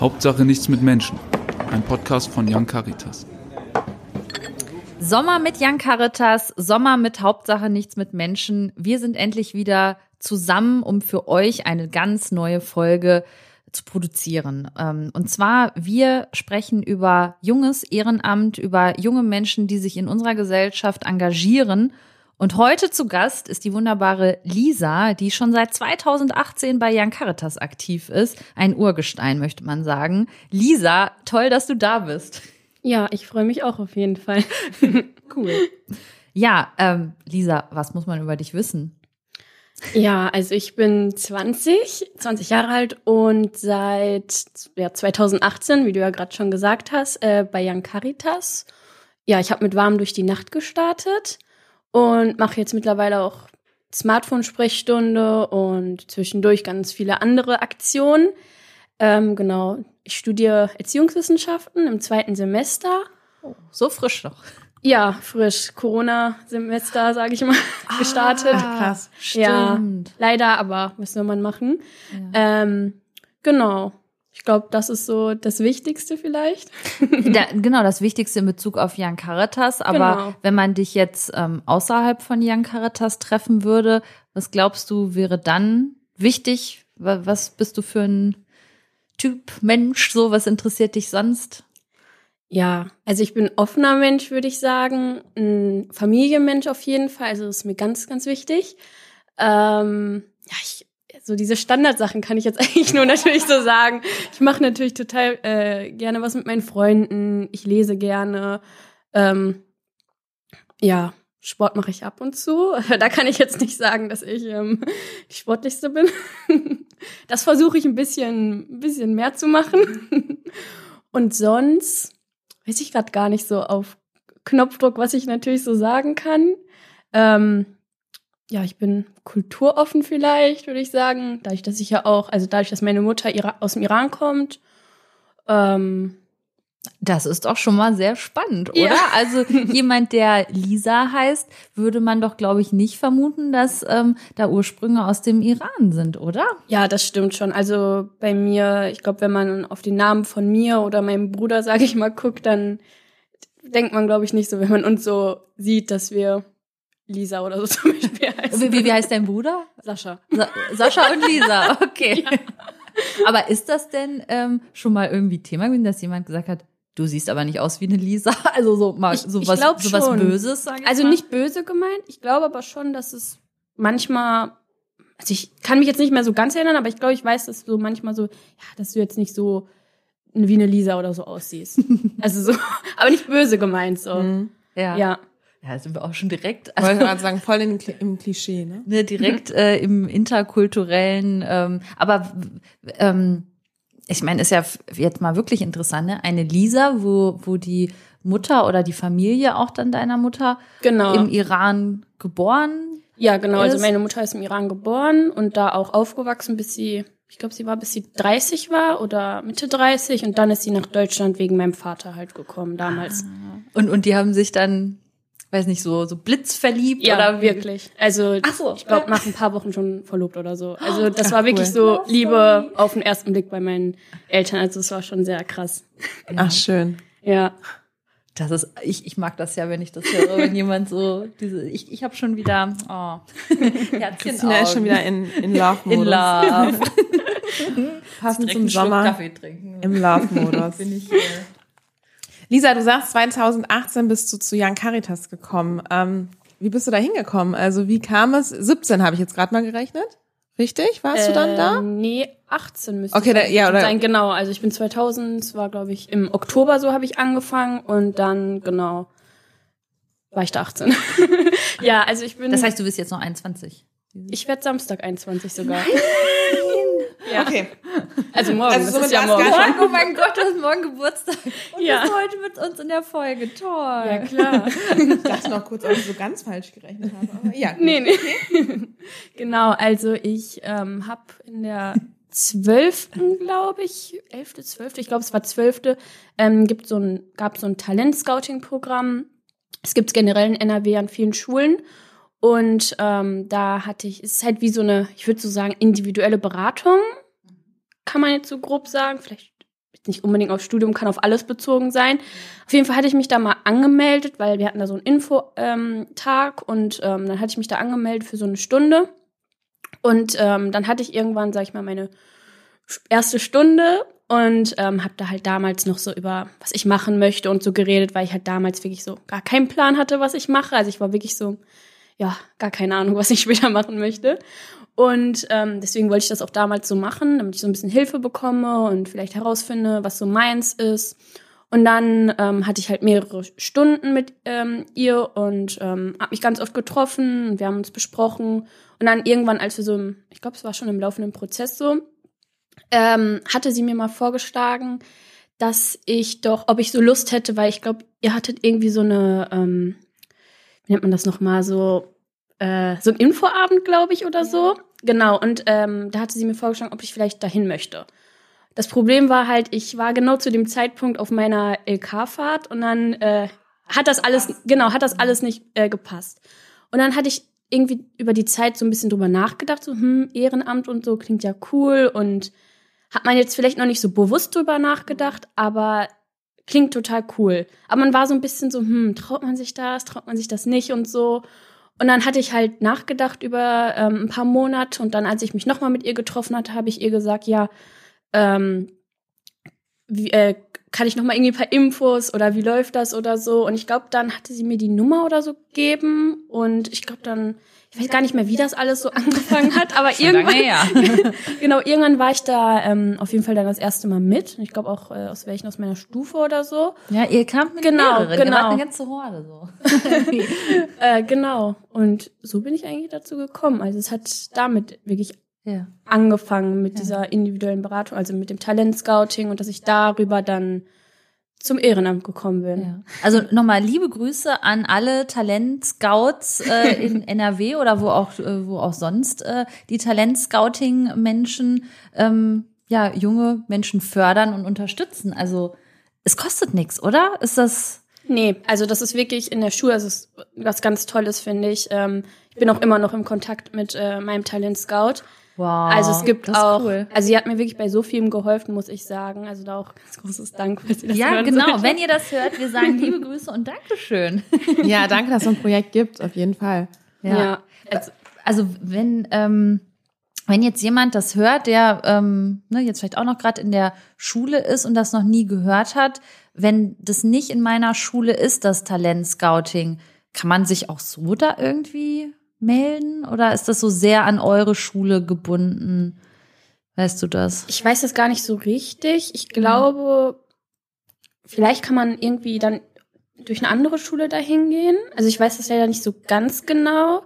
Hauptsache nichts mit Menschen. Ein Podcast von Young Caritas. Sommer mit Young Caritas, Sommer mit Hauptsache nichts mit Menschen. Wir sind endlich wieder zusammen, um für euch eine ganz neue Folge zu produzieren. Ähm, und zwar, wir sprechen über junges Ehrenamt, über junge Menschen, die sich in unserer Gesellschaft engagieren. Und heute zu Gast ist die wunderbare Lisa, die schon seit 2018 bei Jan Caritas aktiv ist. Ein Urgestein, möchte man sagen. Lisa, toll, dass du da bist. Ja, ich freue mich auch auf jeden Fall. cool. Ja, ähm, Lisa, was muss man über dich wissen? Ja, also ich bin 20, 20 Jahre alt und seit ja, 2018, wie du ja gerade schon gesagt hast, äh, bei Young Caritas. Ja, ich habe mit Warm durch die Nacht gestartet und mache jetzt mittlerweile auch Smartphone-Sprechstunde und zwischendurch ganz viele andere Aktionen. Ähm, genau, ich studiere Erziehungswissenschaften im zweiten Semester. Oh, so frisch noch. Ja, frisch. Corona-Semester, sage ich mal, ah, gestartet. Krass. Stimmt. Ja, leider, aber was soll man machen? Ja. Ähm, genau. Ich glaube, das ist so das Wichtigste vielleicht. da, genau, das Wichtigste in Bezug auf Jan Caritas. Aber genau. wenn man dich jetzt ähm, außerhalb von Jan Caritas treffen würde, was glaubst du, wäre dann wichtig? Was bist du für ein Typ Mensch? So, was interessiert dich sonst? Ja, also ich bin offener Mensch, würde ich sagen. Ein Familienmensch auf jeden Fall. Also das ist mir ganz, ganz wichtig. Ähm, ja, ich, so diese Standardsachen kann ich jetzt eigentlich nur natürlich so sagen. Ich mache natürlich total äh, gerne was mit meinen Freunden. Ich lese gerne. Ähm, ja, Sport mache ich ab und zu. Da kann ich jetzt nicht sagen, dass ich ähm, die sportlichste bin. Das versuche ich ein bisschen, ein bisschen mehr zu machen. Und sonst weiß ich gerade gar nicht so auf Knopfdruck, was ich natürlich so sagen kann. Ähm, ja, ich bin kulturoffen vielleicht, würde ich sagen. Dadurch, dass ich ja auch, also dadurch, dass meine Mutter aus dem Iran kommt. Ähm, das ist doch schon mal sehr spannend, oder? Ja. Also jemand, der Lisa heißt, würde man doch, glaube ich, nicht vermuten, dass ähm, da Ursprünge aus dem Iran sind, oder? Ja, das stimmt schon. Also bei mir, ich glaube, wenn man auf den Namen von mir oder meinem Bruder, sage ich mal, guckt, dann denkt man, glaube ich, nicht so, wenn man uns so sieht, dass wir Lisa oder so zum Beispiel heißen. Wie, wie heißt dein Bruder? Sascha. Sa Sascha und Lisa, okay. Ja. Aber ist das denn ähm, schon mal irgendwie Thema gewesen, dass jemand gesagt hat, du siehst aber nicht aus wie eine Lisa? Also so mal ich, so was, so was Böses, sag ich Also mal. nicht böse gemeint. Ich glaube aber schon, dass es manchmal, also ich kann mich jetzt nicht mehr so ganz erinnern, aber ich glaube, ich weiß, dass du manchmal so, ja, dass du jetzt nicht so wie eine Lisa oder so aussiehst. also so, aber nicht böse gemeint so. Mhm. Ja. Ja. Ja, sind wir auch schon direkt. Also, Wollte gerade sagen, voll in, im Klischee, ne? ne direkt äh, im interkulturellen, ähm, aber ähm, ich meine, ist ja jetzt mal wirklich interessant, ne? Eine Lisa, wo, wo die Mutter oder die Familie auch dann deiner Mutter genau. im Iran geboren Ja, genau. Also ist. Also meine Mutter ist im Iran geboren und da auch aufgewachsen, bis sie, ich glaube, sie war, bis sie 30 war oder Mitte 30 und dann ist sie nach Deutschland wegen meinem Vater halt gekommen damals. Ah. Und, und die haben sich dann weiß nicht, so, so blitzverliebt ja, oder wirklich. Also, Ach so. ich glaube, nach ein paar Wochen schon verlobt oder so. Also, das war wirklich so Liebe auf den ersten Blick bei meinen Eltern. Also, es war schon sehr krass. Ach, schön. Ja. Das ist, ich, ich mag das ja, wenn ich das höre, wenn jemand so diese, ich, ich habe schon wieder, oh, Christina ist schon wieder in, in Love-Modus. In Love. Passend zum Sommer. Kaffee trinken. Im Love-Modus. Bin ich, äh, Lisa, du sagst, 2018 bist du zu Jan Caritas gekommen. Ähm, wie bist du da hingekommen? Also wie kam es? 17 habe ich jetzt gerade mal gerechnet. Richtig? Warst äh, du dann da? Ähm, nee, 18 müsste okay, da, ja, oder sein. Genau, also ich bin 2000, es war glaube ich im Oktober so habe ich angefangen und dann genau war ich da 18. ja, also ich bin Das heißt, du bist jetzt noch 21. Ich werde Samstag 21 sogar. Nein. Ja. Okay. Also morgen. Also das ist ja morgen. morgen. Oh mein Gott, du hast morgen Geburtstag. Und ja. bist heute mit uns in der Folge. Toll. Ja, klar. ich dachte noch kurz, ob ich so ganz falsch gerechnet habe. Aber ja. Nee, nee. Okay. genau, also ich ähm, habe in der zwölften, glaube ich, elfte, zwölfte, ich glaube es war zwölfte, ähm, gibt so ein, gab so ein Talent-Scouting-Programm. Es gibt generell in NRW an vielen Schulen. Und ähm, da hatte ich, es ist halt wie so eine, ich würde so sagen, individuelle Beratung. Kann man jetzt so grob sagen. Vielleicht nicht unbedingt auf Studium, kann auf alles bezogen sein. Auf jeden Fall hatte ich mich da mal angemeldet, weil wir hatten da so einen Infotag ähm, und ähm, dann hatte ich mich da angemeldet für so eine Stunde. Und ähm, dann hatte ich irgendwann, sag ich mal, meine erste Stunde und ähm, habe da halt damals noch so über, was ich machen möchte und so geredet, weil ich halt damals wirklich so gar keinen Plan hatte, was ich mache. Also ich war wirklich so, ja, gar keine Ahnung, was ich später machen möchte. Und ähm, deswegen wollte ich das auch damals so machen, damit ich so ein bisschen Hilfe bekomme und vielleicht herausfinde, was so meins ist. Und dann ähm, hatte ich halt mehrere Stunden mit ähm, ihr und ähm, habe mich ganz oft getroffen und wir haben uns besprochen. Und dann irgendwann, als wir so, im, ich glaube, es war schon im laufenden Prozess so, ähm, hatte sie mir mal vorgeschlagen, dass ich doch, ob ich so Lust hätte, weil ich glaube, ihr hattet irgendwie so eine, ähm, wie nennt man das nochmal, so, äh, so ein Infoabend, glaube ich, oder so. Genau, und ähm, da hatte sie mir vorgeschlagen, ob ich vielleicht dahin möchte. Das Problem war halt, ich war genau zu dem Zeitpunkt auf meiner LK-Fahrt und dann äh, hat das alles, genau, hat das alles nicht äh, gepasst. Und dann hatte ich irgendwie über die Zeit so ein bisschen drüber nachgedacht, so, hm, Ehrenamt und so klingt ja cool und hat man jetzt vielleicht noch nicht so bewusst drüber nachgedacht, aber klingt total cool. Aber man war so ein bisschen so, hm, traut man sich das, traut man sich das nicht und so. Und dann hatte ich halt nachgedacht über ähm, ein paar Monate und dann, als ich mich nochmal mit ihr getroffen hatte, habe ich ihr gesagt, ja, ähm, wie, äh, kann ich nochmal irgendwie ein paar Infos oder wie läuft das oder so. Und ich glaube, dann hatte sie mir die Nummer oder so gegeben und ich glaube dann, ich weiß gar nicht mehr, wie das alles so angefangen hat, aber irgendwann, genau, irgendwann war ich da ähm, auf jeden Fall dann das erste Mal mit. Ich glaube auch äh, aus welchen aus meiner Stufe oder so. Ja, ihr kamt mit genau, mehreren. genau, ihr eine ganze Horde so. äh, genau. Und so bin ich eigentlich dazu gekommen. Also es hat damit wirklich ja. angefangen mit Ja. dieser individuellen Beratung, also mit dem Talentscouting und dass ich darüber dann zum Ehrenamt gekommen bin. Ja. Also nochmal liebe Grüße an alle Talentscouts äh, in NRW oder wo auch äh, wo auch sonst äh, die Talentscouting-Menschen ähm, ja junge Menschen fördern und unterstützen. Also es kostet nichts, oder? Ist das Nee, also das ist wirklich in der Schule, das ist was ganz Tolles, finde ich. Ähm, ich bin auch immer noch im Kontakt mit äh, meinem Talent Scout. Wow? Also es gibt auch, cool. also sie hat mir wirklich bei so vielem geholfen, muss ich sagen. Also da auch ganz großes Dank, falls ihr das Ja, hören genau. solltet. Wenn ihr das hört, wir sagen liebe Grüße und Dankeschön. Ja, danke, dass es so ein Projekt gibt, auf jeden Fall. Ja. Also, also wenn ähm, wenn jetzt jemand das hört, der ähm, ne, jetzt vielleicht auch noch gerade in der Schule ist und das noch nie gehört hat, wenn das nicht in meiner Schule ist, das Talentscouting, kann man sich auch so da irgendwie melden oder ist das so sehr an eure Schule gebunden? Weißt du das? Ich weiß das gar nicht so richtig. Ich glaube, vielleicht kann man irgendwie dann durch eine andere Schule dahin gehen. Also ich weiß das leider nicht so ganz genau.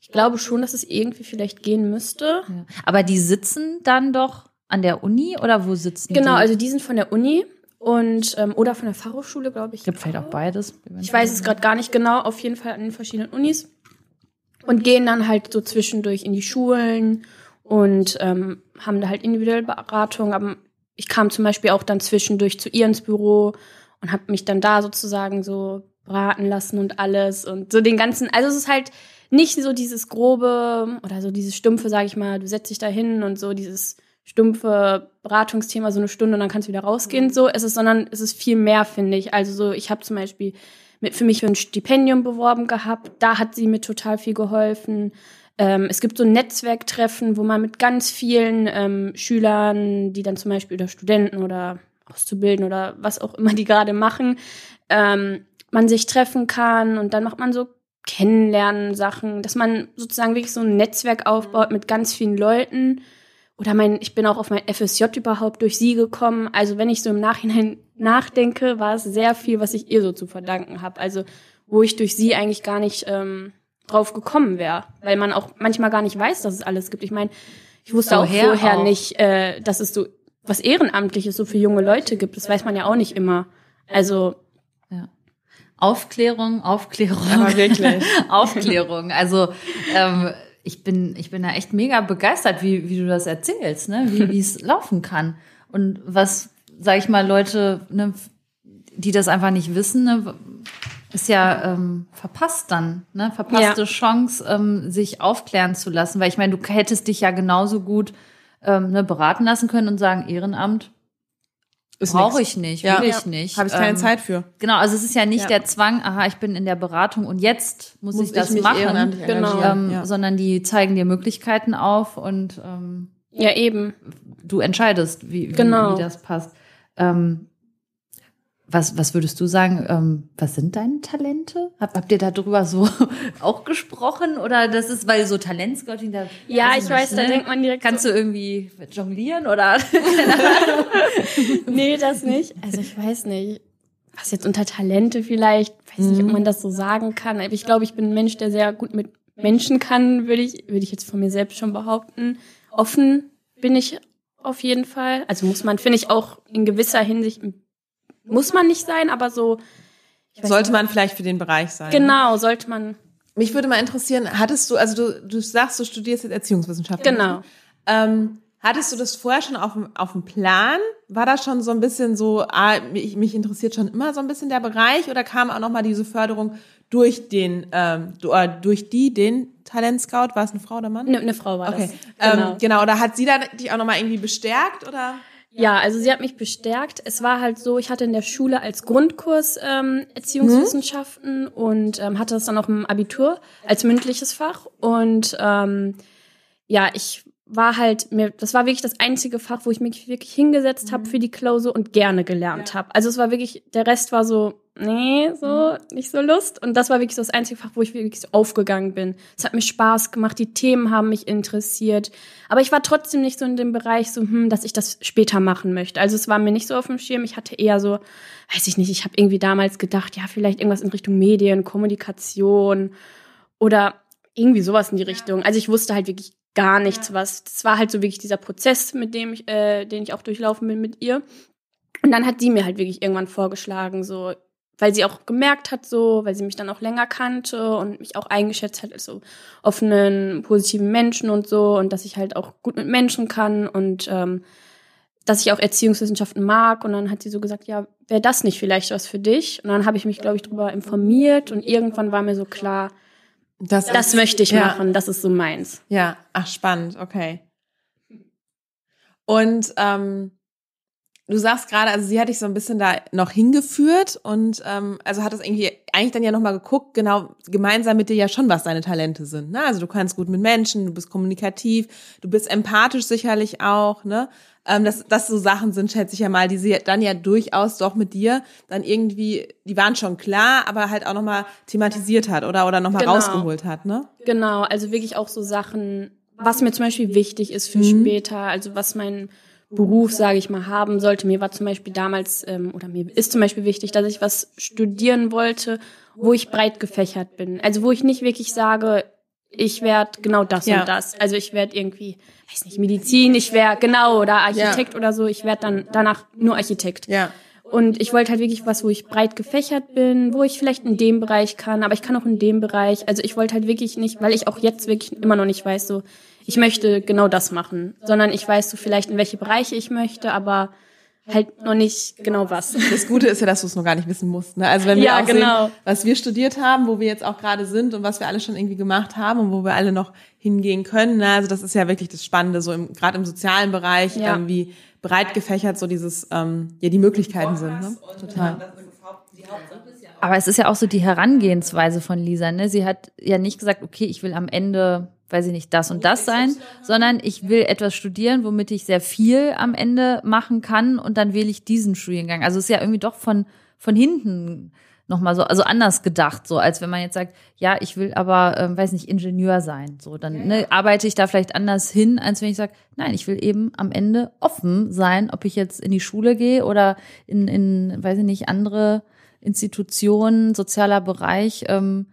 Ich glaube schon, dass es irgendwie vielleicht gehen müsste. Ja. Aber die sitzen dann doch an der Uni oder wo sitzen die? Genau, also die sind von der Uni und ähm, oder von der Fachhochschule, glaube ich. gibt vielleicht auch beides. Ich weiß es gerade gar nicht genau, auf jeden Fall an den verschiedenen Unis. Und gehen dann halt so zwischendurch in die Schulen und ähm, haben da halt individuelle Beratung. Aber ich kam zum Beispiel auch dann zwischendurch zu ihr ins Büro und habe mich dann da sozusagen so beraten lassen und alles und so den ganzen. Also es ist halt nicht so dieses grobe oder so dieses stumpfe, sage ich mal, du setzt dich da hin und so dieses stumpfe Beratungsthema so eine Stunde und dann kannst du wieder rausgehen. So ist es, sondern es ist viel mehr, finde ich. Also so, ich habe zum Beispiel mit, für mich für ein Stipendium beworben gehabt. Da hat sie mir total viel geholfen. Ähm, es gibt so Netzwerktreffen, wo man mit ganz vielen ähm, Schülern, die dann zum Beispiel oder Studenten oder Auszubildenden oder was auch immer die gerade machen, ähm, man sich treffen kann und dann macht man so Kennenlernen Sachen, dass man sozusagen wirklich so ein Netzwerk aufbaut mit ganz vielen Leuten. Oder mein, ich bin auch auf mein FSJ überhaupt durch sie gekommen. Also wenn ich so im Nachhinein nachdenke, war es sehr viel, was ich ihr so zu verdanken habe. Also wo ich durch sie eigentlich gar nicht ähm, drauf gekommen wäre, weil man auch manchmal gar nicht weiß, dass es alles gibt. Ich meine, ich wusste auch vorher auch? nicht, äh, dass es so was Ehrenamtliches so für junge Leute gibt. Das weiß man ja auch nicht immer. Also Ja. Aufklärung, Aufklärung. Aber wirklich. Aufklärung. Also ähm, ich bin, ich bin da echt mega begeistert, wie, wie du das erzählst, ne? wie wie es laufen kann. Und was, sag ich mal, Leute, ne, die das einfach nicht wissen, ne, ist ja ähm, verpasst dann, ne? Verpasste Ja. Chance, ähm, sich aufklären zu lassen. Weil ich meine, du hättest dich ja genauso gut ähm, ne, beraten lassen können und sagen, Ehrenamt, brauche ich nicht, will Ja. ich nicht. Habe ich keine Ähm, Zeit für. Genau, also es ist ja nicht Ja. der Zwang, aha, ich bin in der Beratung und jetzt muss, Muss ich das ich machen, Genau. ähm, ja. sondern die zeigen dir Möglichkeiten auf und ähm, Ja, eben. du entscheidest, wie, wie, Genau. wie das passt. Ähm, was, was würdest du sagen, ähm, was sind deine Talente? Hab, habt ihr darüber so auch gesprochen? Oder das ist, weil so Talentscouting da. Ja, ich weiß, da denkt man direkt Kannst du irgendwie jonglieren oder? Nee, das nicht. Also ich weiß nicht. Was jetzt unter Talente vielleicht, weiß nicht, ob man das so sagen kann. Aber ich glaube, ich bin ein Mensch, der sehr gut mit Menschen kann, würde ich, würde ich jetzt von mir selbst schon behaupten. Offen bin ich auf jeden Fall. Also muss man, finde ich auch in gewisser Hinsicht, muss man nicht sein, aber so. Sollte nicht. man vielleicht für den Bereich sein. ne? Genau, sollte man. Mich würde mal interessieren, hattest du, also du, du sagst, du studierst jetzt Erziehungswissenschaften. Genau. Ähm, hattest du das vorher schon auf dem, auf dem Plan? War das schon so ein bisschen so, ah, mich, mich interessiert schon immer so ein bisschen der Bereich oder kam auch nochmal diese Förderung durch den, ähm, äh, durch die, den Talentscout? War es eine Frau oder Mann? Eine, eine Frau war Okay. das. Genau. Ähm, genau, oder hat sie da dich auch nochmal irgendwie bestärkt oder? Ja, also sie hat mich bestärkt. Es war halt so, ich hatte in der Schule als Grundkurs ähm, Erziehungswissenschaften und ähm, hatte das dann auch im Abitur als mündliches Fach. Und ähm, ja, ich war halt mir, das war wirklich das einzige Fach, wo ich mich wirklich hingesetzt habe für die Klausur und gerne gelernt habe. Also es war wirklich, der Rest war so, nee, so nicht so Lust. Und das war wirklich so das einzige Fach, wo ich wirklich so aufgegangen bin. Es hat mir Spaß gemacht, die Themen haben mich interessiert. Aber ich war trotzdem nicht so in dem Bereich, so, hm, dass ich das später machen möchte. Also es war mir nicht so auf dem Schirm. Ich hatte eher so, weiß ich nicht, ich habe irgendwie damals gedacht, ja, vielleicht irgendwas in Richtung Medien, Kommunikation oder irgendwie sowas in die Richtung. Also ich wusste halt wirklich gar nichts, was. Das war halt so wirklich dieser Prozess, mit dem ich, äh, den ich auch durchlaufen bin mit ihr. Und dann hat sie mir halt wirklich irgendwann vorgeschlagen, so, weil sie auch gemerkt hat, so, weil sie mich dann auch länger kannte und mich auch eingeschätzt hat als so offenen, positiven Menschen und so und dass ich halt auch gut mit Menschen kann und ähm, dass ich auch Erziehungswissenschaften mag. Und dann hat sie so gesagt, ja, wäre das nicht vielleicht was für dich? Und dann habe ich mich, glaube ich, darüber informiert und irgendwann war mir so klar, Das, das möchte ich ja. machen, das ist so meins. Ja, ach spannend, okay. Und ähm, du sagst gerade, also sie hat dich so ein bisschen da noch hingeführt und ähm, also hat das irgendwie eigentlich dann ja nochmal geguckt, genau gemeinsam mit dir ja schon, was deine Talente sind. Ne? Also du kannst gut mit Menschen, du bist kommunikativ, du bist empathisch sicherlich auch, ne? Ähm, dass das so Sachen sind, schätze ich ja mal, die sie dann ja durchaus doch mit dir dann irgendwie, die waren schon klar, aber halt auch nochmal thematisiert hat oder oder nochmal Genau. rausgeholt hat, ne? Genau, also wirklich auch so Sachen, was mir zum Beispiel wichtig ist für Mhm. später, also was mein Beruf, sage ich mal, haben sollte. Mir war zum Beispiel damals, ähm, oder mir ist zum Beispiel wichtig, dass ich was studieren wollte, wo ich breit gefächert bin. Also wo ich nicht wirklich sage, ich werde genau das Ja. und das. Also ich werde irgendwie, weiß nicht, Medizin, ich wäre genau oder Architekt oder so, ich werde dann danach nur Architekt. Ja. Und ich wollte halt wirklich was, wo ich breit gefächert bin, wo ich vielleicht in dem Bereich kann, aber ich kann auch in dem Bereich. Also ich wollte halt wirklich nicht, weil ich auch jetzt wirklich immer noch nicht weiß, so, ich möchte genau das machen, sondern ich weiß so vielleicht, in welche Bereiche ich möchte, aber halt noch nicht genau was. Das Gute ist ja, dass du es noch gar nicht wissen musst. Ne? Also wenn wir Ja, auch genau. sehen, was wir studiert haben, wo wir jetzt auch gerade sind und was wir alle schon irgendwie gemacht haben und wo wir alle noch hingehen können. Ne? Also das ist ja wirklich das Spannende, so im, gerade im sozialen Bereich, Ja. ähm, wie breit gefächert so dieses, ähm, ja, die Möglichkeiten sind. Ne? Total. Aber es ist ja auch so die Herangehensweise von Lisa. Ne? Sie hat ja nicht gesagt, okay, ich will am Ende, weiß ich nicht, das und das sein, sondern ich will etwas studieren, womit ich sehr viel am Ende machen kann und dann wähle ich diesen Studiengang. Also es ist ja irgendwie doch von, von hinten nochmal so, also anders gedacht, so als wenn man jetzt sagt, ja, ich will aber, ähm, weiß nicht, Ingenieur sein. So, dann ne, arbeite ich da vielleicht anders hin, als wenn ich sage, nein, ich will eben am Ende offen sein, ob ich jetzt in die Schule gehe oder in, in weiß ich nicht, andere Institutionen, sozialer Bereich. Ähm,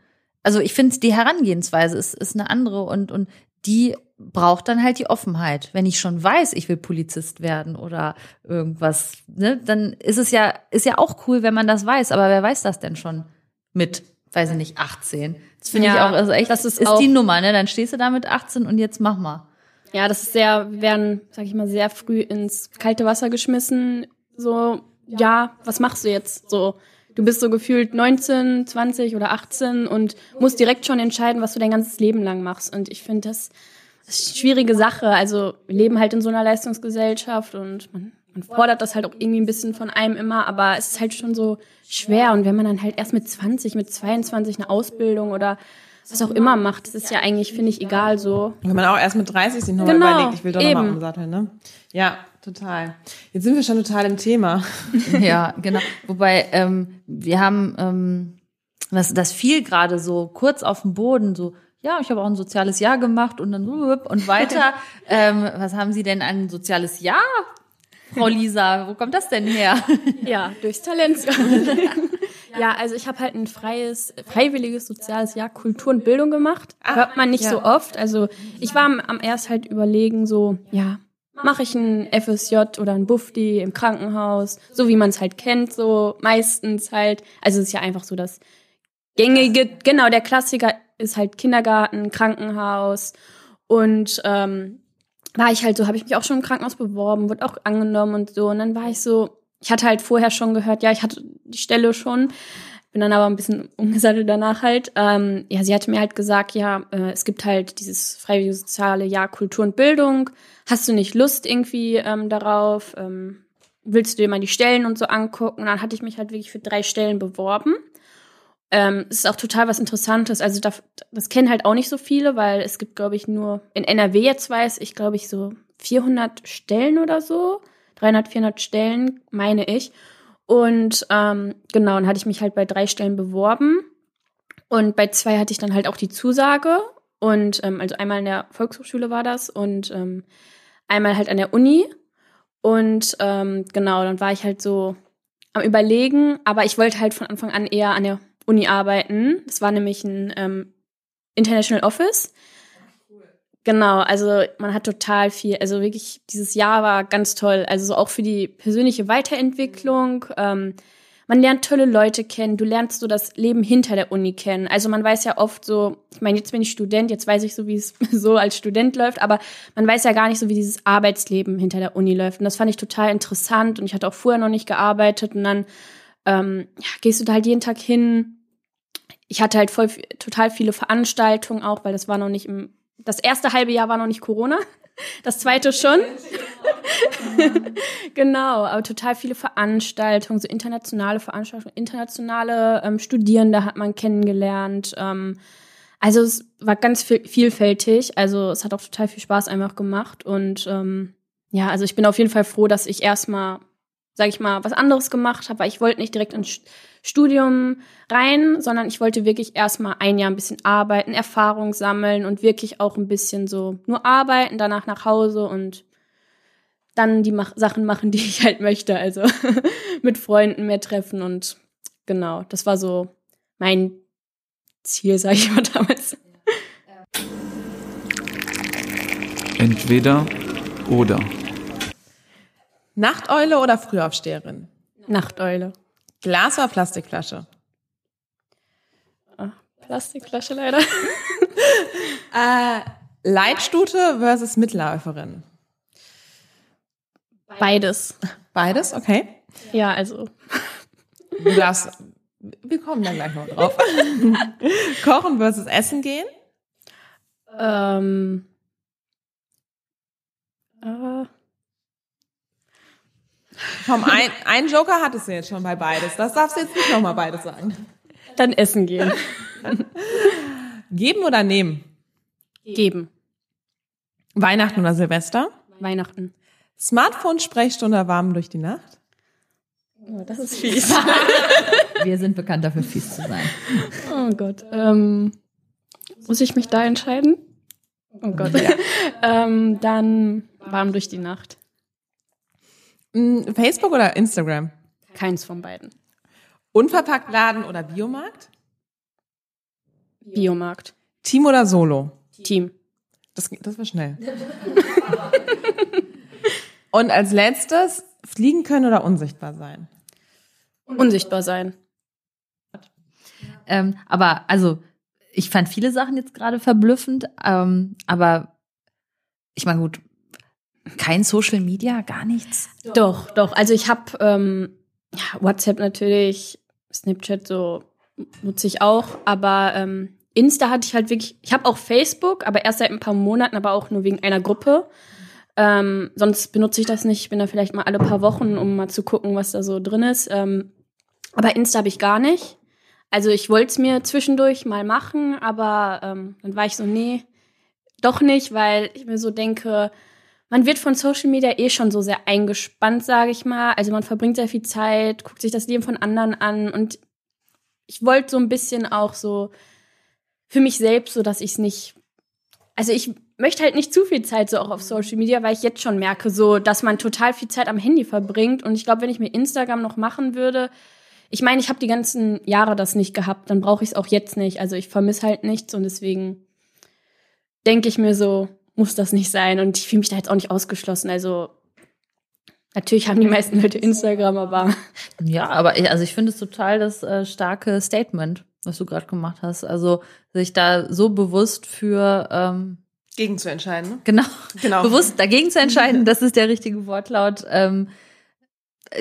also ich finde, die Herangehensweise ist, ist eine andere und, und die braucht dann halt die Offenheit. Wenn ich schon weiß, ich will Polizist werden oder irgendwas, ne, dann ist es ja, ist ja auch cool, wenn man das weiß, aber wer weiß das denn schon mit, weiß ich nicht, 18? Das finde ich Ja, auch, also echt, das ist ist auch- die Nummer, ne? Dann stehst du da mit 18 und jetzt mach mal. Ja, das ist sehr, wir werden, sag ich mal, sehr früh ins kalte Wasser geschmissen. So, ja, was machst du jetzt? So, du bist so gefühlt 19, 20 oder 18 und musst direkt schon entscheiden, was du dein ganzes Leben lang machst. Und ich finde das, das ist eine schwierige Sache. Also, wir leben halt in so einer Leistungsgesellschaft und man man fordert das halt auch irgendwie ein bisschen von einem immer, aber es ist halt schon so schwer. Und wenn man dann halt erst mit 20, mit 22 eine Ausbildung oder was auch immer macht, das ist ja eigentlich, finde ich, egal so. Wenn man auch erst mit 30 sich nochmal Genau, überlegt, ich will doch nochmal umsatteln, ne? Ja, total. Jetzt sind wir schon total im Thema. Ja, genau. Wobei ähm, wir haben ähm, das, das fiel gerade so kurz auf dem Boden, so, ja, ich habe auch ein soziales Jahr gemacht und dann und weiter. ähm, was haben Sie denn ein soziales Jahr, Frau Lisa? Wo kommt das denn her? Ja, durchs Talent. ja, also ich habe halt ein freies, freiwilliges soziales Jahr Kultur und Bildung gemacht. Hört man nicht ja. so oft. Also ich war am, am erst halt überlegen, so, ja, mache ich ein FSJ oder ein Bufdi im Krankenhaus, so wie man es halt kennt, so meistens halt. Also es ist ja einfach so das gängige, genau, der Klassiker ist halt Kindergarten, Krankenhaus und ähm, war ich halt so, habe ich mich auch schon im Krankenhaus beworben, wurde auch angenommen und so. Und dann war ich so, ich hatte halt vorher schon gehört, ja, ich hatte die Stelle schon, bin dann aber ein bisschen umgesattelt danach halt. Ähm, ja, sie hatte mir halt gesagt, ja, äh, es gibt halt dieses freiwillige soziale Jahr Kultur und Bildung. Hast du nicht Lust irgendwie ähm, darauf? Ähm, willst du dir mal die Stellen und so angucken? Und dann hatte ich mich halt wirklich für drei Stellen beworben. Ähm, es ist auch total was Interessantes. Also da, das kennen halt auch nicht so viele, weil es gibt, glaube ich, nur in NRW jetzt weiß ich, glaube ich, so 400 Stellen oder so. 300, 400 Stellen, meine ich. Und ähm, genau, dann hatte ich mich halt bei drei Stellen beworben. Und bei zwei hatte ich dann halt auch die Zusage. Und ähm, also einmal in der Volkshochschule war das und ähm, einmal halt an der Uni. Und ähm, genau, dann war ich halt so am Überlegen, aber ich wollte halt von Anfang an eher an der Uni arbeiten. Das war nämlich ein ähm, International Office. Genau, also man hat total viel, also wirklich, dieses Jahr war ganz toll. Also so auch für die persönliche Weiterentwicklung. Ähm, man lernt tolle Leute kennen, du lernst so das Leben hinter der Uni kennen. Also man weiß ja oft so, ich meine, jetzt bin ich Student, jetzt weiß ich so, wie es so als Student läuft, aber man weiß ja gar nicht so, wie dieses Arbeitsleben hinter der Uni läuft. Und das fand ich total interessant und ich hatte auch vorher noch nicht gearbeitet und dann ähm, ja, gehst du da halt jeden Tag hin. Ich hatte halt voll total viele Veranstaltungen auch, weil das war noch nicht im das erste halbe Jahr war noch nicht Corona, das zweite schon. genau, aber total viele Veranstaltungen, so internationale Veranstaltungen, internationale ähm, Studierende hat man kennengelernt. Ähm, also es war ganz viel, vielfältig, also es hat auch total viel Spaß einfach gemacht und ähm, ja, also ich bin auf jeden Fall froh, dass ich erstmal, sag ich mal, was anderes gemacht habe, weil ich wollte nicht direkt ins Studium rein, sondern ich wollte wirklich erstmal ein Jahr ein bisschen arbeiten, Erfahrung sammeln und wirklich auch ein bisschen so nur arbeiten, danach nach Hause und dann die mach Sachen machen, die ich halt möchte. Also mit Freunden mehr treffen und genau, das war so mein Ziel, sag ich mal damals. Entweder oder. Nachteule oder Frühaufsteherin? Nachteule. Glas oder Plastikflasche? Ah, Plastikflasche leider. Äh, Leitstute versus Mitläuferin? Beides. Beides, okay. Ja, also Du darfst, wir kommen da gleich noch drauf. Kochen versus Essen gehen? ähm, äh, Komm, ein, ein Joker hattest du jetzt schon bei beides. Das darfst du jetzt nicht nochmal beides sagen. dann essen gehen. Geben oder nehmen? Geben. Weihnachten oder Silvester? Weihnachten. Smartphone-Sprechstunde warm durch die Nacht? Oh, das ist fies. Wir sind bekannt dafür, fies zu sein. Oh Gott. Ähm, muss ich mich da entscheiden? Oh Gott. ähm, dann warm durch die Nacht. Mm, Facebook oder Instagram? Keins von beiden. Unverpackt Laden oder Biomarkt? Biomarkt. Team oder Solo? Team. Das, das war schnell. Und als letztes, fliegen können oder unsichtbar sein? Unsichtbar sein. Ähm, aber also, ich fand viele Sachen jetzt gerade verblüffend, ähm, aber ich meine, gut, kein Social Media, gar nichts. Doch, doch. Also ich habe ähm, WhatsApp natürlich, Snapchat so nutze ich auch, aber ähm, Insta hatte ich halt wirklich, ich habe auch Facebook, aber erst seit ein paar Monaten, aber auch nur wegen einer Gruppe. Ähm, sonst benutze ich das nicht. Ich bin da vielleicht mal alle paar Wochen, um mal zu gucken, was da so drin ist. Ähm, aber Insta habe ich gar nicht. Also ich wollte es mir zwischendurch mal machen, aber ähm, dann war ich so, nee, doch nicht, weil ich mir so denke, man wird von Social Media eh schon so sehr eingespannt, sage ich mal. Also man verbringt sehr viel Zeit, guckt sich das Leben von anderen an und ich wollte so ein bisschen auch so für mich selbst, so dass ich es nicht also ich möchte halt nicht zu viel Zeit so auch auf Social Media, weil ich jetzt schon merke, so, dass man total viel Zeit am Handy verbringt. Und ich glaube, wenn ich mir Instagram noch machen würde, ich meine, ich habe die ganzen Jahre das nicht gehabt, dann brauche ich es auch jetzt nicht. Also ich vermisse halt nichts und deswegen denke ich mir so, muss das nicht sein. Und ich fühle mich da jetzt auch nicht ausgeschlossen. Also Natürlich haben die meisten Leute Instagram, aber. Ja, aber ich, also ich finde es total das äh, starke Statement was du gerade gemacht hast. Also sich da so bewusst für ähm, gegen zu entscheiden. Ne? Genau, genau. Bewusst dagegen zu entscheiden, das ist der richtige Wortlaut. Ähm,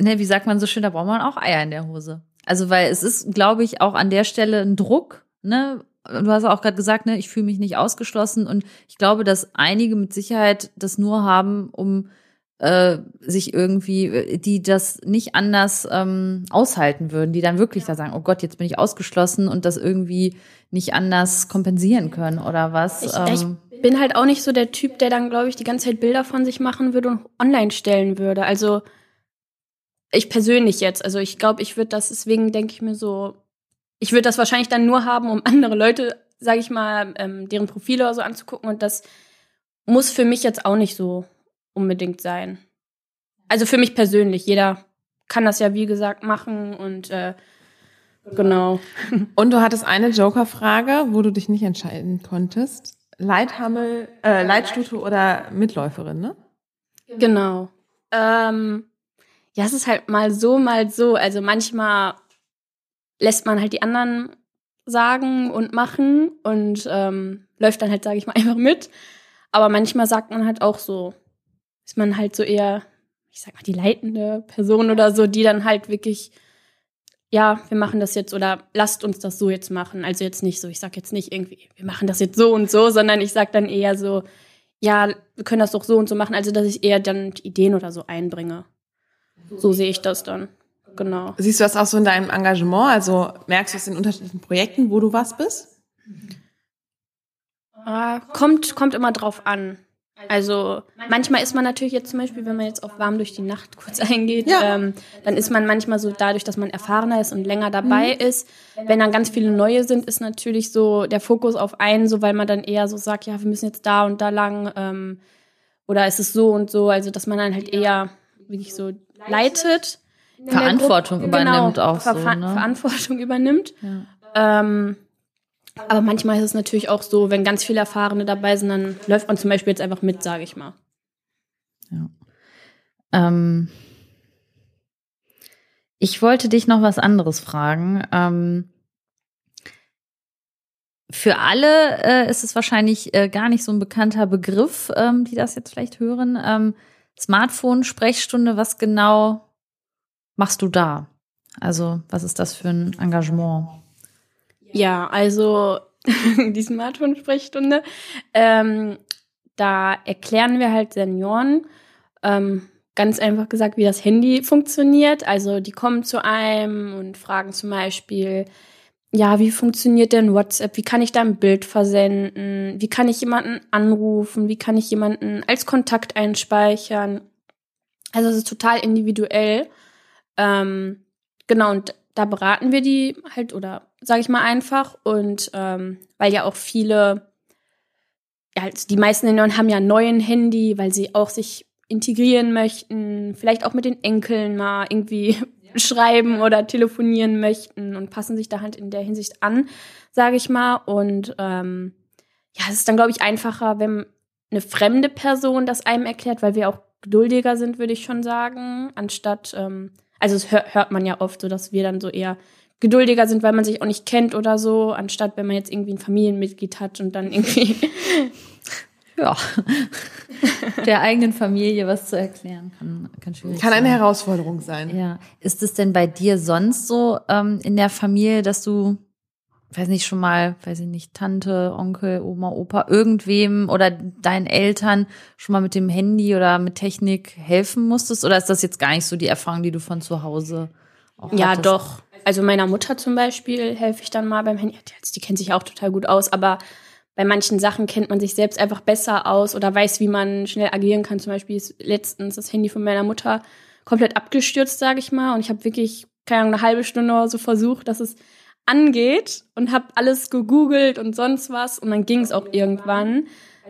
ne, wie sagt man so schön, da braucht man auch Eier in der Hose. Also weil es ist, glaube ich, auch an der Stelle ein Druck. Ne, du hast auch gerade gesagt, ne, ich fühle mich nicht ausgeschlossen und ich glaube, dass einige mit Sicherheit das nur haben, um äh, sich irgendwie, die das nicht anders ähm, aushalten würden, die dann wirklich da sagen, oh Gott, jetzt bin ich ausgeschlossen und das irgendwie nicht anders kompensieren können oder was. Ich, ähm, ich bin halt auch nicht so der Typ, der dann, glaube ich, die ganze Zeit Bilder von sich machen würde und online stellen würde. Also ich persönlich jetzt, also ich glaube, ich würde das, deswegen denke ich mir so, ich würde das wahrscheinlich dann nur haben, um andere Leute, sage ich mal, ähm, deren Profile oder so anzugucken und das muss für mich jetzt auch nicht so unbedingt sein. Also für mich persönlich, jeder kann das ja wie gesagt machen und äh, genau. Und du hattest eine Joker-Frage, wo du dich nicht entscheiden konntest. Leithammel, äh, Leitstute oder Mitläuferin, ne? Genau. Ähm, ja, es ist halt mal so, mal so. Also manchmal lässt man halt die anderen sagen und machen und ähm, läuft dann halt, sage ich mal, einfach mit. Aber manchmal sagt man halt auch so, ist man halt so eher, ich sag mal, die leitende Person oder so, die dann halt wirklich, ja, wir machen das jetzt oder lasst uns das so jetzt machen. Also jetzt nicht so, ich sag jetzt nicht irgendwie, wir machen das jetzt so und so, sondern ich sag dann eher so, ja, wir können das doch so und so machen. Also dass ich eher dann Ideen oder so einbringe. So sehe ich das dann. Genau. Siehst du das auch so in deinem Engagement? Also merkst du es in unterschiedlichen Projekten, wo du was bist? Äh, kommt, kommt immer drauf an. Also manchmal ist man natürlich jetzt zum Beispiel, wenn man jetzt auf warm durch die Nacht kurz eingeht, ja. ähm, dann ist man manchmal so dadurch, dass man erfahrener ist und länger dabei mhm. ist. Wenn dann ganz viele neue sind, ist natürlich so der Fokus auf einen, so weil man dann eher so sagt, ja, wir müssen jetzt da und da lang ähm, oder ist es so und so, also dass man dann halt eher wirklich so leitet. Verantwortung übernimmt genau, auch so, Ver ne? Verantwortung übernimmt. Ja. Ähm, aber manchmal ist es natürlich auch so, wenn ganz viele Erfahrene dabei sind, dann läuft man zum Beispiel jetzt einfach mit, sage ich mal. Ja. Ähm, ich wollte dich noch was anderes fragen. Ähm, für alle äh, ist es wahrscheinlich äh, gar nicht so ein bekannter Begriff, ähm, die das jetzt vielleicht hören. Ähm, Smartphone, Sprechstunde, was genau machst du da? Also, was ist das für ein Engagement? Ja, also die Smartphone-Sprechstunde. Ähm, da erklären wir halt Senioren ähm, ganz einfach gesagt, wie das Handy funktioniert. Also die kommen zu einem und fragen zum Beispiel, ja, wie funktioniert denn WhatsApp? Wie kann ich da ein Bild versenden? Wie kann ich jemanden anrufen? Wie kann ich jemanden als Kontakt einspeichern? Also es ist total individuell. Ähm, genau, und da beraten wir die halt oder sage ich mal einfach. Und ähm, weil ja auch viele, ja, also die meisten Senioren haben ja neuen Handy, weil sie auch sich integrieren möchten, vielleicht auch mit den Enkeln mal irgendwie ja. schreiben oder telefonieren möchten und passen sich da halt in der Hinsicht an, sage ich mal. Und ähm, ja, es ist dann, glaube ich, einfacher, wenn eine fremde Person das einem erklärt, weil wir auch geduldiger sind, würde ich schon sagen, anstatt, ähm, also es hört, hört man ja oft so, dass wir dann so eher geduldiger sind, weil man sich auch nicht kennt oder so, anstatt wenn man jetzt irgendwie ein Familienmitglied hat und dann irgendwie ja, der eigenen Familie was zu erklären kann, kann schwierig Kann eine Herausforderung sein. Ja. Ist es denn bei dir sonst so ähm, in der Familie, dass du weiß nicht, schon mal, weiß ich nicht, Tante, Onkel, Oma, Opa, irgendwem oder deinen Eltern schon mal mit dem Handy oder mit Technik helfen musstest? Oder ist das jetzt gar nicht so die Erfahrung, die du von zu Hause auch Ja, hattest? doch. Also meiner Mutter zum Beispiel helfe ich dann mal beim Handy. Die, die kennt sich auch total gut aus, aber bei manchen Sachen kennt man sich selbst einfach besser aus oder weiß, wie man schnell agieren kann. Zum Beispiel ist letztens das Handy von meiner Mutter komplett abgestürzt, sage ich mal. Und ich habe wirklich, keine Ahnung, eine halbe Stunde oder so versucht, dass es angeht und habe alles gegoogelt und sonst was. Und dann ging es auch irgendwann,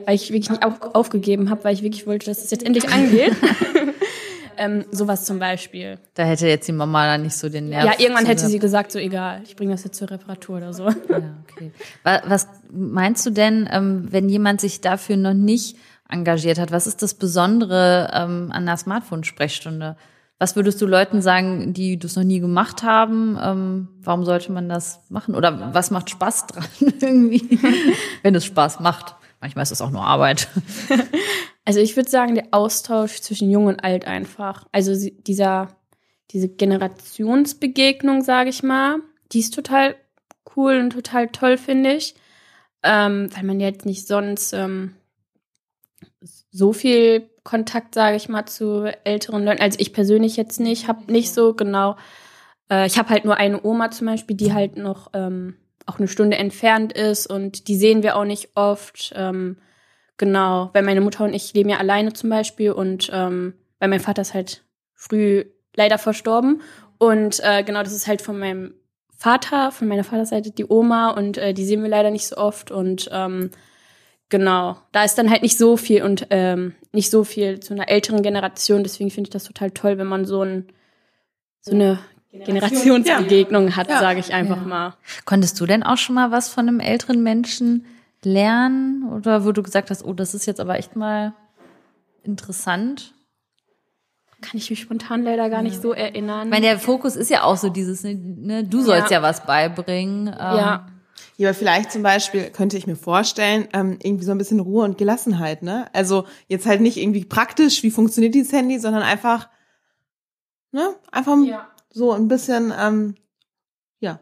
weil ich wirklich nicht auf, aufgegeben habe, weil ich wirklich wollte, dass es jetzt endlich angeht. ähm, sowas zum Beispiel. Da hätte jetzt die Mama dann nicht so den Nerv. Ja, irgendwann hätte sie gesagt, so egal, ich bringe das jetzt zur Reparatur oder so. Ja, okay. Wa- Was meinst du denn, ähm, wenn jemand sich dafür noch nicht engagiert hat? Was ist das Besondere ähm, an der Smartphone-Sprechstunde? Was würdest du Leuten sagen, die das noch nie gemacht haben? Ähm, warum sollte man das machen? Oder was macht Spaß dran irgendwie? wenn es Spaß macht. Manchmal ist es auch nur Arbeit. Also ich würde sagen, der Austausch zwischen Jung und Alt einfach. Also dieser, diese Generationsbegegnung, sage ich mal, die ist total cool und total toll, finde ich. Ähm, weil man jetzt nicht sonst ähm, so viel Kontakt, sage ich mal, zu älteren Leuten. Also ich persönlich jetzt nicht, habe nicht so genau. Äh, ich habe halt nur eine Oma zum Beispiel, die halt noch ähm, auch eine Stunde entfernt ist und die sehen wir auch nicht oft. Ähm, Genau, weil meine Mutter und ich leben ja alleine zum Beispiel und ähm, weil mein Vater ist halt früh leider verstorben und äh, genau, das ist halt von meinem Vater, von meiner Vaterseite die Oma und äh, die sehen wir leider nicht so oft und ähm, genau, da ist dann halt nicht so viel und ähm, nicht so viel zu einer älteren Generation, deswegen finde ich das total toll, wenn man so ein so eine Generationsbegegnung hat, Ja. sage ich einfach Ja. mal. Konntest du denn auch schon mal was von einem älteren Menschen lernen? Oder wo du gesagt hast, oh, das ist jetzt aber echt mal interessant? Kann ich mich spontan leider gar nicht so erinnern. Ich meine, der Fokus ist ja auch so dieses, ne, ne du sollst ja, Ja. was beibringen. Ähm, ja. Ja, aber vielleicht zum Beispiel könnte ich mir vorstellen, ähm, irgendwie so ein bisschen Ruhe und Gelassenheit, ne? Also jetzt halt nicht irgendwie praktisch, wie funktioniert dieses Handy, sondern einfach, ne? Einfach Ja. so ein bisschen, ähm, ja,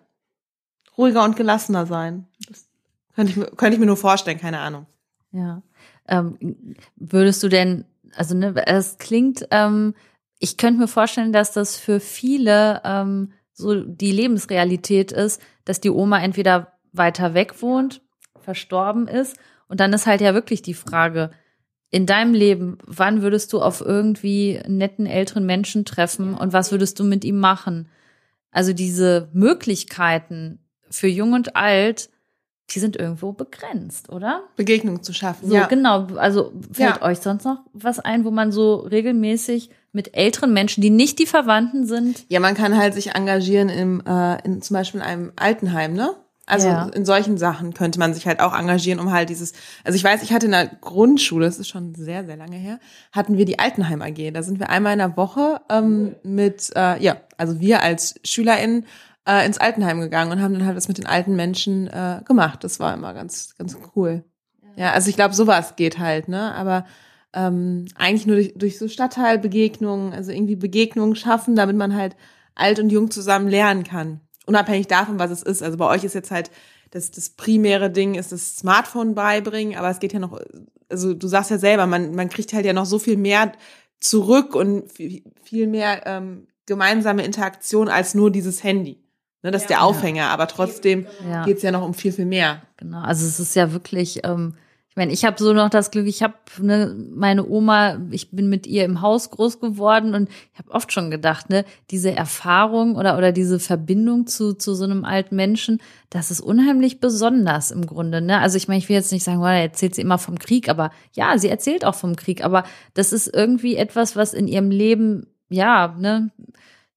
ruhiger und gelassener sein. Das könnte ich mir, könnte ich mir nur vorstellen, keine Ahnung. Ja. Ähm, würdest du denn, also ne, es klingt, ähm, ich könnte mir vorstellen, dass das für viele ähm, so die Lebensrealität ist, dass die Oma entweder weiter weg wohnt, verstorben ist und dann ist halt ja wirklich die Frage, in deinem Leben, wann würdest du auf irgendwie einen netten älteren Menschen treffen und was würdest du mit ihm machen? Also diese Möglichkeiten für jung und alt, die sind irgendwo begrenzt, oder? Begegnung zu schaffen. So, ja. genau. Also fällt Ja. euch sonst noch was ein, wo man so regelmäßig mit älteren Menschen, die nicht die Verwandten sind, Ja, man kann halt sich engagieren im, äh, in zum Beispiel in einem Altenheim, ne? Also Ja. in solchen Sachen könnte man sich halt auch engagieren, um halt dieses, also ich weiß, ich hatte in der Grundschule, das ist schon sehr, sehr lange her, hatten wir die Altenheim AG. Da sind wir einmal in der Woche ähm, mit, äh, ja, also wir als SchülerInnen äh, ins Altenheim gegangen und haben dann halt was mit den alten Menschen äh, gemacht. Das war immer ganz, ganz cool. Ja, also ich glaube, sowas geht halt, ne? Aber ähm, eigentlich nur durch, durch so Stadtteilbegegnungen, also irgendwie Begegnungen schaffen, damit man halt alt und jung zusammen lernen kann. Unabhängig davon, was es ist. Also bei euch ist jetzt halt das, das primäre Ding ist das Smartphone beibringen, aber es geht ja noch, also du sagst ja selber, man, man kriegt halt ja noch so viel mehr zurück und viel, mehr ähm, gemeinsame Interaktion als nur dieses Handy. Ne, das ist der Aufhänger, aber trotzdem Ja. geht's ja noch um viel, viel mehr. Genau, also es ist ja wirklich, ähm, ich meine, ich habe so noch das Glück, ich habe ne, meine Oma, ich bin mit ihr im Haus groß geworden und ich habe oft schon gedacht, ne, diese Erfahrung oder oder diese Verbindung zu zu so einem alten Menschen, das ist unheimlich besonders im Grunde, ne? Also ich meine, ich will jetzt nicht sagen, oh, erzählt sie immer vom Krieg, aber ja, sie erzählt auch vom Krieg, aber das ist irgendwie etwas, was in ihrem Leben ja, ne,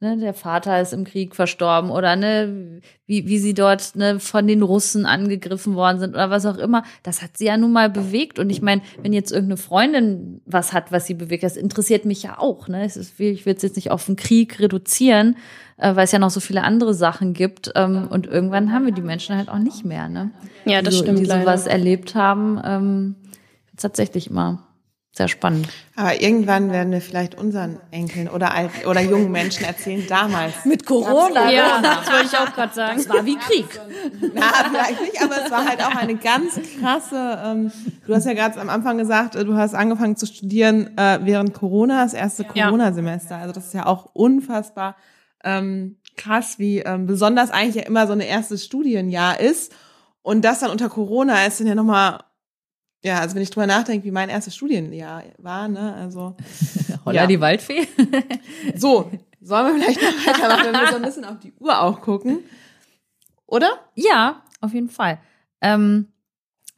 ne, der Vater ist im Krieg verstorben oder ne, wie, wie sie dort ne, von den Russen angegriffen worden sind oder was auch immer, das hat sie ja nun mal bewegt. Und ich meine, wenn jetzt irgendeine Freundin was hat, was sie bewegt, das interessiert mich ja auch. Ne? Es ist, ich will es jetzt nicht auf den Krieg reduzieren, äh, weil es ja noch so viele andere Sachen gibt. Ähm, und irgendwann haben wir die Menschen halt auch nicht mehr, ne? Ja, das die, so- stimmt Die leider. sowas erlebt haben. Ähm, tatsächlich immer Sehr spannend. Aber irgendwann werden wir vielleicht unseren Enkeln oder alt oder jungen Menschen erzählen, damals. Mit Corona. Ja, das wollte ich auch gerade sagen. Das war wie Krieg. Na, vielleicht nicht, aber es war halt auch eine ganz krasse. Ähm, du hast ja gerade am Anfang gesagt, äh, du hast angefangen zu studieren äh, während Corona, das erste. Corona-Semester. Also das ist ja auch unfassbar ähm, krass, wie ähm, besonders eigentlich ja immer so ein erstes Studienjahr ist. Und das dann unter Corona ist dann ja nochmal, ja, also wenn ich drüber nachdenke, wie mein erstes Studienjahr war, ne, also. Holla Ja. die Waldfee. So, sollen wir vielleicht noch weitermachen, wenn wir so ein bisschen auf die Uhr auch gucken? Oder? Ja, auf jeden Fall. Ähm,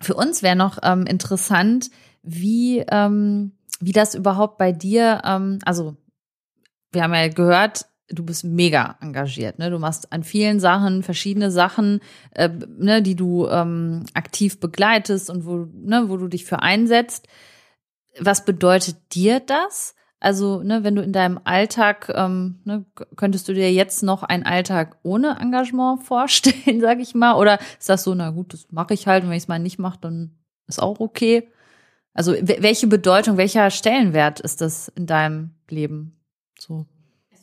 für uns wäre noch ähm, interessant, wie, ähm, wie das überhaupt bei dir, ähm, also wir haben ja gehört, du bist mega engagiert, ne? Du machst an vielen Sachen verschiedene Sachen, äh, ne, die du ähm, aktiv begleitest und wo, ne, wo du dich für einsetzt. Was bedeutet dir das? Also, ne, wenn du in deinem Alltag, ähm, ne, könntest du dir jetzt noch einen Alltag ohne Engagement vorstellen, sag ich mal? Oder ist das so, na gut, das mache ich halt und wenn ich es mal nicht mache, dann ist auch okay? Also, wel- welche Bedeutung, welcher Stellenwert ist das in deinem Leben? So.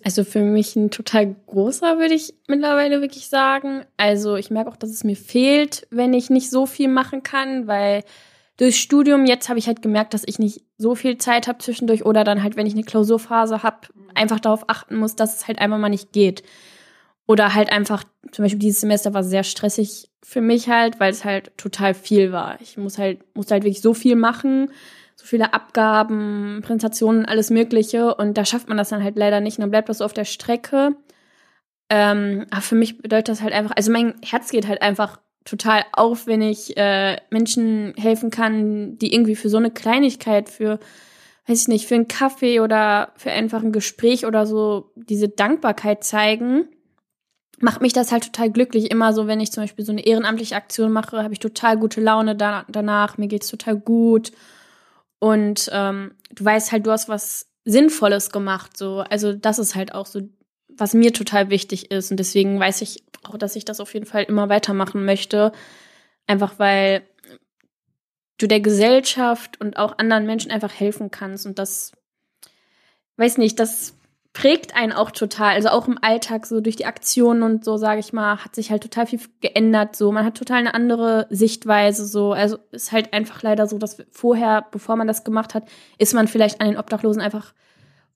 Also für mich ein total großer, würde ich mittlerweile wirklich sagen. Also ich merke auch, dass es mir fehlt, wenn ich nicht so viel machen kann, weil durchs Studium jetzt habe ich halt gemerkt, dass ich nicht so viel Zeit habe zwischendurch oder dann halt, wenn ich eine Klausurphase habe, einfach darauf achten muss, dass es halt einfach mal nicht geht. Oder halt einfach, zum Beispiel dieses Semester war sehr stressig für mich halt, weil es halt total viel war. Ich muss halt, musste halt wirklich so viel machen, so viele Abgaben, Präsentationen, alles Mögliche. Und da schafft man das dann halt leider nicht. Und dann bleibt das so auf der Strecke. Ähm, aber für mich bedeutet das halt einfach, also mein Herz geht halt einfach total auf, wenn ich äh, Menschen helfen kann, die irgendwie für so eine Kleinigkeit, für, weiß ich nicht, für einen Kaffee oder für einfach ein Gespräch oder so diese Dankbarkeit zeigen, macht mich das halt total glücklich. Immer so, wenn ich zum Beispiel so eine ehrenamtliche Aktion mache, habe ich total gute Laune da, danach, mir geht's total gut. Und ähm, du weißt halt, du hast was Sinnvolles gemacht. So, also das ist halt auch so, was mir total wichtig ist. Und deswegen weiß ich auch, dass ich das auf jeden Fall immer weitermachen möchte. Einfach weil du der Gesellschaft und auch anderen Menschen einfach helfen kannst. Und das, weiß nicht, das prägt einen auch total. Also auch im Alltag, so durch die Aktionen und so, sage ich mal, hat sich halt total viel geändert. So, man hat total eine andere Sichtweise. So, also ist halt einfach leider so, dass vorher, bevor man das gemacht hat, ist man vielleicht an den Obdachlosen einfach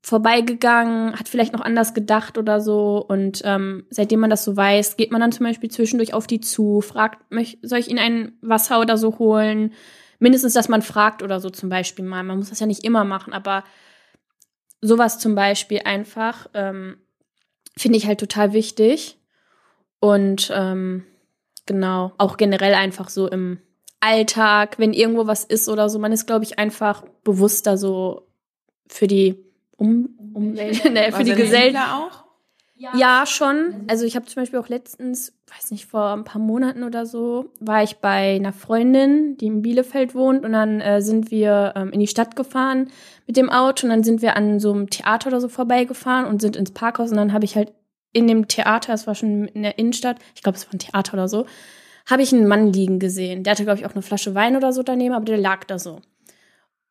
vorbeigegangen, hat vielleicht noch anders gedacht oder so. Und ähm, seitdem man das so weiß, geht man dann zum Beispiel zwischendurch auf die zu, fragt, soll ich ihnen ein Wasser oder so holen? Mindestens, dass man fragt oder so zum Beispiel mal. Man muss das ja nicht immer machen, aber sowas zum Beispiel einfach ähm, finde ich halt total wichtig. Und ähm, genau, auch generell einfach so im Alltag, wenn irgendwo was ist oder so, man ist, glaube ich, einfach bewusster so für die um Umwelt, ne, für die Also Gesellschaft. auch? Ja, schon. Also ich habe zum Beispiel auch letztens, weiß nicht, vor ein paar Monaten oder so, war ich bei einer Freundin, die in Bielefeld wohnt und dann äh, sind wir ähm, in die Stadt gefahren mit dem Auto und dann sind wir an so einem Theater oder so vorbeigefahren und sind ins Parkhaus und dann habe ich halt in dem Theater, es war schon in der Innenstadt, ich glaube, es war ein Theater oder so, habe ich einen Mann liegen gesehen. Der hatte, glaube ich, auch eine Flasche Wein oder so daneben, aber der lag da so.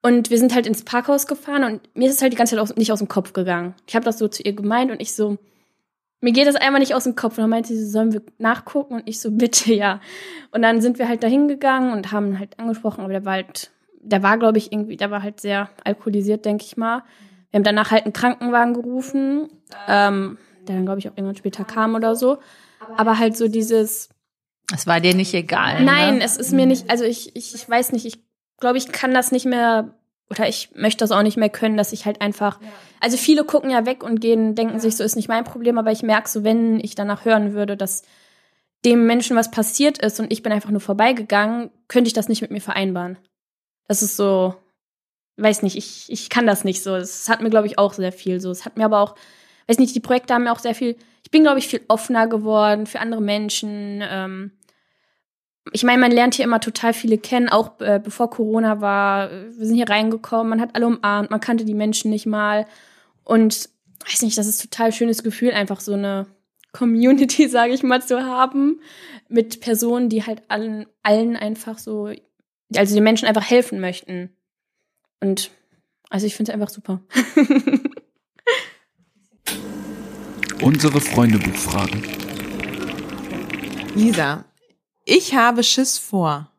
Und wir sind halt ins Parkhaus gefahren und mir ist es halt die ganze Zeit aus, nicht aus dem Kopf gegangen. Ich habe das so zu ihr gemeint und ich so, mir geht das einmal nicht aus dem Kopf. Und dann meinte sie, sollen wir nachgucken? Und ich so, bitte, ja. Und dann sind wir halt dahin gegangen und haben halt angesprochen, aber der war halt, der war, glaube ich, irgendwie, der war halt sehr alkoholisiert, denke ich mal. Wir haben danach halt einen Krankenwagen gerufen, ähm, der dann, glaube ich, auch irgendwann später kam oder so. Aber halt so dieses, Es war dir nicht egal. Nein, ne? es ist mir nicht, also ich, ich, ich weiß nicht, ich glaube, ich kann das nicht mehr oder ich möchte das auch nicht mehr können, dass ich halt einfach, also viele gucken ja weg und gehen, denken sich, so ist nicht mein Problem, aber ich merke so, wenn ich danach hören würde, dass dem Menschen was passiert ist und ich bin einfach nur vorbeigegangen, könnte ich das nicht mit mir vereinbaren. Das ist so, weiß nicht, ich, ich kann das nicht so. Es hat mir, glaube ich, auch sehr viel so. Es hat mir aber auch, weiß nicht, die Projekte haben mir auch sehr viel, ich bin, glaube ich, viel offener geworden für andere Menschen. Ähm, ich meine, man lernt hier immer total viele kennen, auch äh, bevor Corona war. Wir sind hier reingekommen, man hat alle umarmt, man kannte die Menschen nicht mal. Und weiß nicht, das ist total schönes Gefühl, einfach so eine Community, sage ich mal, zu haben, mit Personen, die halt allen, allen einfach so, also den Menschen einfach helfen möchten. Und Also ich finde es einfach super. Unsere Freundebuchfragen. Lisa, ich habe Schiss vor.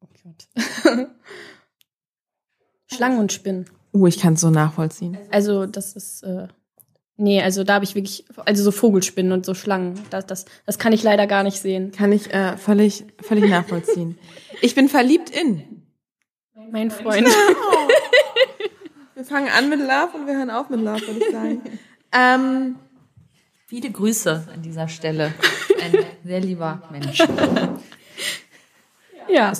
Oh Gott. Schlangen und Spinnen. Uh, ich kann es so nachvollziehen. Also das ist, äh, nee, also da habe ich wirklich, also so Vogelspinnen und so Schlangen, das, das, das kann ich leider gar nicht sehen. Kann ich äh, völlig, völlig nachvollziehen. Ich bin verliebt in. Mein Freund. Wir fangen an mit Love und wir hören auf mit Love, würde ich sagen. ähm, Viele Grüße an dieser Stelle. Ein sehr lieber Mensch. Ja.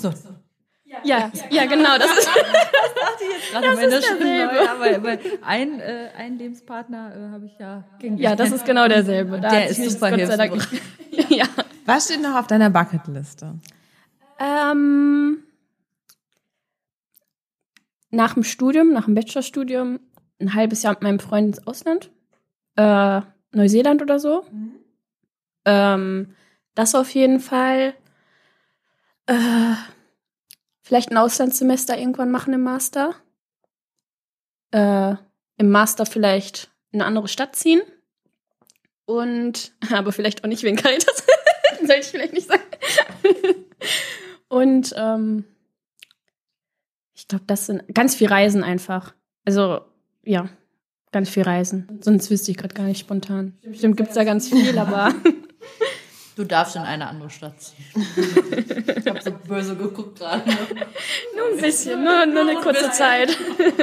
Ja, ja, genau, das ist, Gerade am Ende ist schon derselbe. neu, ja, weil, weil ein, äh, ein Lebenspartner äh, habe ich ja kennengelernt. ja, das ist genau derselbe. Da Der ist super Gott sei Dank hilfreich. nicht- Ja. was steht noch auf deiner Bucketliste? Ähm, nach dem Studium, nach dem Bachelorstudium, ein halbes Jahr mit meinem Freund ins Ausland. Äh, Neuseeland oder so. Ähm, das auf jeden Fall. Äh, vielleicht ein Auslandssemester irgendwann machen im Master. Äh, Im Master vielleicht in eine andere Stadt ziehen. Und, aber vielleicht auch nicht wegen Caritas. Sollte ich vielleicht nicht sagen. Und ähm, ich glaube, das sind ganz viel Reisen einfach. Also, ja, ganz viel Reisen. Sonst wüsste ich gerade gar nicht spontan. Bestimmt gibt es da ganz viel, aber Du darfst in eine andere Stadt ziehen. Ich habe so böse geguckt gerade. nur ein bisschen, nur, nur eine kurze Zeit.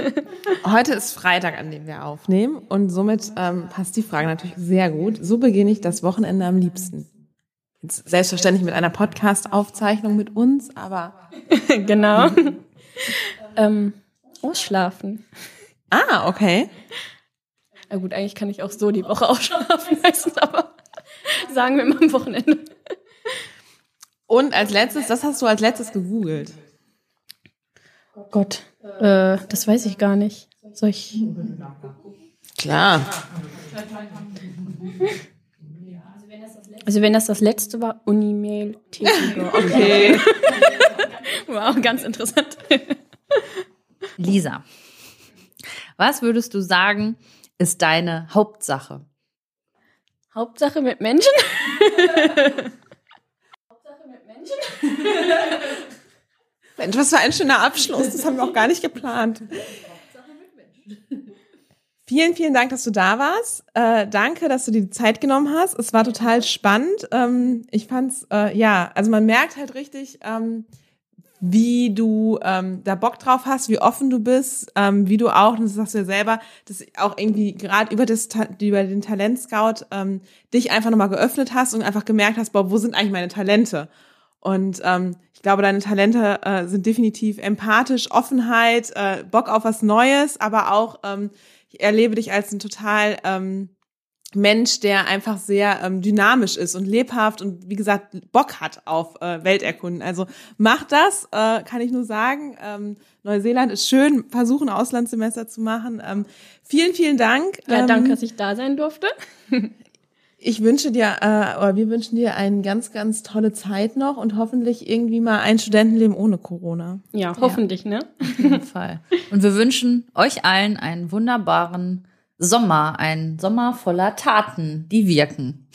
Heute ist Freitag, an dem wir aufnehmen und somit ähm, passt die Frage natürlich sehr gut. So beginne ich das Wochenende am liebsten. Jetzt selbstverständlich mit einer Podcast-Aufzeichnung mit uns, aber genau. ähm, ausschlafen. ah, okay. Na gut, eigentlich kann ich auch so die Woche ausschlafen meistens, aber sagen wir mal am Wochenende. Und als letztes, das hast du als letztes gegoogelt. Gott, äh, das weiß ich gar nicht. Soll ich? Klar. Also wenn das das letzte war, Unimail Tätiger. Okay. wow, ganz interessant. Lisa, was würdest du sagen, ist deine Hauptsache? Hauptsache mit Menschen. Mensch, was für ein schöner Abschluss. Das haben wir auch gar nicht geplant. Vielen, vielen Dank, dass du da warst. Äh, danke, dass du dir die Zeit genommen hast. Es war total spannend. Ähm, ich fand's, äh, ja, also man merkt halt richtig, ähm, wie du ähm, da Bock drauf hast, wie offen du bist, ähm, wie du auch, und das sagst du ja selber, dass auch irgendwie gerade über das über den Talentscout ähm, dich einfach nochmal geöffnet hast und einfach gemerkt hast, boah, wo sind eigentlich meine Talente? Und ähm, ich glaube, deine Talente äh, sind definitiv empathisch, Offenheit, äh, Bock auf was Neues, aber auch ähm, ich erlebe dich als ein total ähm, Mensch, der einfach sehr ähm, dynamisch ist und lebhaft und wie gesagt Bock hat auf äh, Welterkunden. Also mach das, äh, kann ich nur sagen. Ähm, Neuseeland ist schön, versuchen Auslandssemester zu machen. Ähm, vielen, vielen Dank. Ja, ähm, danke, dass ich da sein durfte. ich wünsche dir, äh, oder wir wünschen dir eine ganz, ganz tolle Zeit noch und hoffentlich irgendwie mal ein Studentenleben ohne Corona. Ja, hoffentlich, ne? Auf jeden Fall. Und wir wünschen euch allen einen wunderbaren Sommer, einen Sommer voller Taten, die wirken.